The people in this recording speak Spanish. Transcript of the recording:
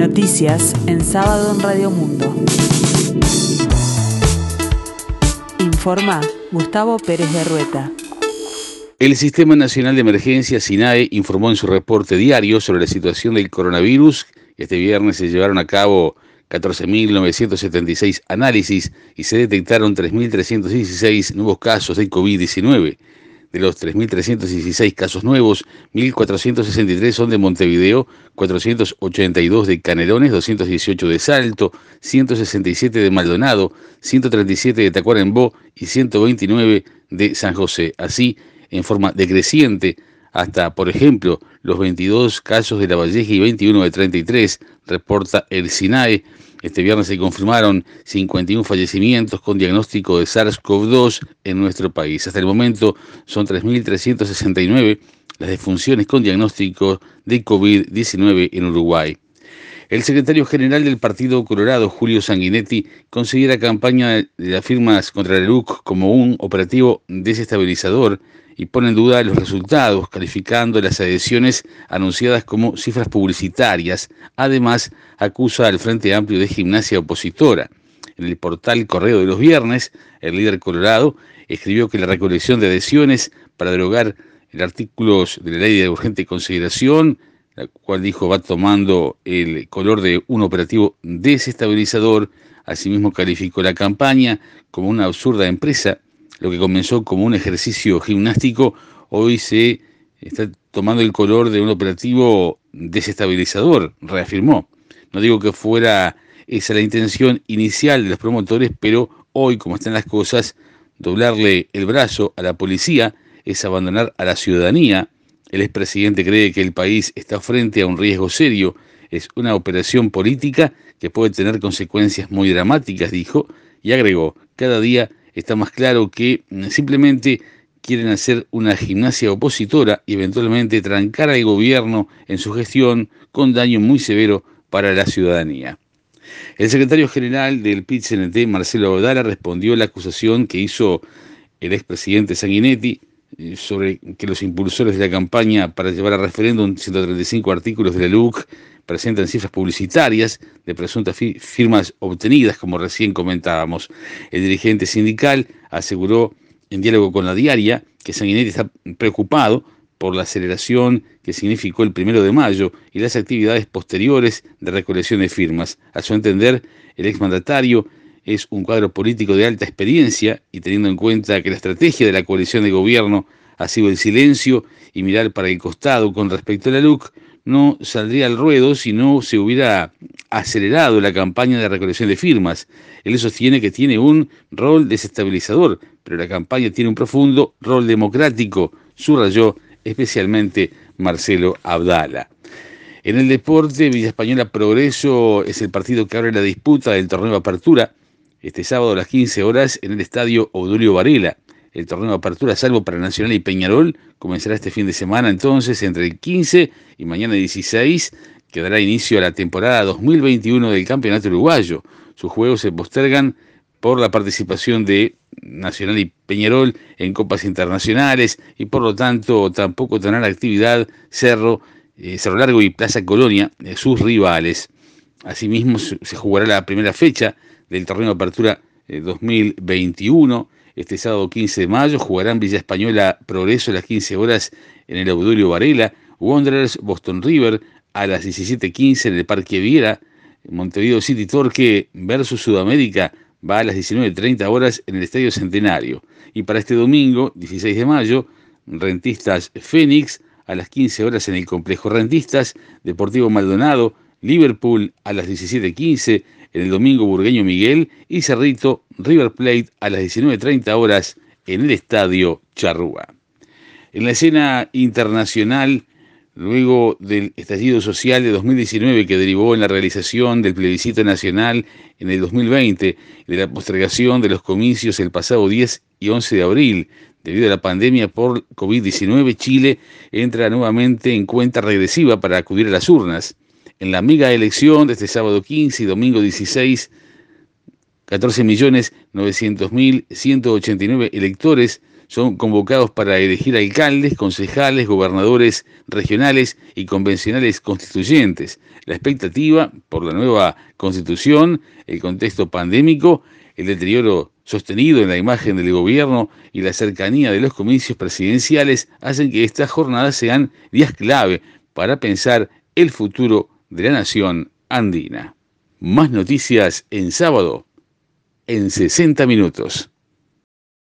Noticias en sábado en Radio Mundo. Informa Gustavo Pérez de Rueta. El Sistema Nacional de Emergencia SINAE informó en su reporte diario sobre la situación del coronavirus. Este viernes se llevaron a cabo 14.976 análisis y se detectaron 3.316 nuevos casos de COVID-19. De los 3.316 casos nuevos, 1.463 son de Montevideo, 482 de Canelones, 218 de Salto, 167 de Maldonado, 137 de Tacuarembó y 129 de San José. Así, en forma decreciente, hasta, por ejemplo, los 22 casos de La Valleja y 21 de 33, reporta el SINAE, este viernes se confirmaron 51 fallecimientos con diagnóstico de SARS-CoV-2 en nuestro país. Hasta el momento son 3.369 las defunciones con diagnóstico de COVID-19 en Uruguay. El secretario general del Partido Colorado, Julio Sanguinetti, considera campaña de las firmas contra el LUC como un operativo desestabilizador y pone en duda los resultados, calificando las adhesiones anunciadas como cifras publicitarias. Además, acusa al Frente Amplio de Gimnasia Opositora. En el portal Correo de los Viernes, el líder colorado escribió que la recolección de adhesiones para derogar el artículo de la ley de urgente consideración, la cual dijo va tomando el color de un operativo desestabilizador, asimismo calificó la campaña como una absurda empresa lo que comenzó como un ejercicio gimnástico, hoy se está tomando el color de un operativo desestabilizador, reafirmó. No digo que fuera esa la intención inicial de los promotores, pero hoy, como están las cosas, doblarle el brazo a la policía es abandonar a la ciudadanía. El expresidente cree que el país está frente a un riesgo serio. Es una operación política que puede tener consecuencias muy dramáticas, dijo, y agregó, cada día está más claro que mm, simplemente quieren hacer una gimnasia opositora y eventualmente trancar al gobierno en su gestión con daño muy severo para la ciudadanía. El secretario general del PIT-CNT, Marcelo Abdala, respondió a la acusación que hizo el expresidente Sanguinetti sobre que los impulsores de la campaña para llevar a referéndum 135 artículos de la LUC presentan cifras publicitarias de presuntas firmas obtenidas, como recién comentábamos. El dirigente sindical aseguró en diálogo con la diaria que Sanguinetti está preocupado por la aceleración que significó el primero de mayo y las actividades posteriores de recolección de firmas. A su entender, el exmandatario es un cuadro político de alta experiencia y teniendo en cuenta que la estrategia de la coalición de gobierno ha sido el silencio y mirar para el costado con respecto a la LUC, no saldría al ruedo si no se hubiera acelerado la campaña de recolección de firmas. Él sostiene que tiene un rol desestabilizador, pero la campaña tiene un profundo rol democrático, subrayó especialmente Marcelo Abdala. En el deporte, Villa Española Progreso es el partido que abre la disputa del torneo de apertura este sábado a las 15 horas en el estadio Odulio Varela. El torneo de apertura, salvo para Nacional y Peñarol, comenzará este fin de semana entonces entre el 15 y mañana 16, que dará inicio a la temporada 2021 del Campeonato Uruguayo. Sus juegos se postergan por la participación de Nacional y Peñarol en copas internacionales y por lo tanto tampoco tendrán actividad Cerro, eh, Cerro Largo y Plaza Colonia, eh, sus rivales. Asimismo se jugará la primera fecha del torneo de apertura 2021 eh, este sábado 15 de mayo jugarán Villa Española Progreso a las 15 horas en el Auditorio Varela, Wanderers Boston River a las 17.15 en el Parque Viera, Montevideo City Torque versus Sudamérica va a las 19.30 horas en el Estadio Centenario. Y para este domingo, 16 de mayo, Rentistas Fénix a las 15 horas en el Complejo Rentistas, Deportivo Maldonado, Liverpool a las 17.15 en el domingo Burgueño Miguel y Cerrito River Plate a las 19.30 horas en el Estadio Charrúa. En la escena internacional, luego del estallido social de 2019 que derivó en la realización del plebiscito nacional en el 2020 y de la postergación de los comicios el pasado 10 y 11 de abril, debido a la pandemia por COVID-19, Chile entra nuevamente en cuenta regresiva para acudir a las urnas en la mega elección de este sábado 15 y domingo 16, 14.900.189 electores son convocados para elegir alcaldes, concejales, gobernadores regionales y convencionales constituyentes. La expectativa por la nueva constitución, el contexto pandémico, el deterioro sostenido en la imagen del gobierno y la cercanía de los comicios presidenciales hacen que estas jornadas sean días clave para pensar el futuro de la nación andina. Más noticias en sábado en 60 minutos.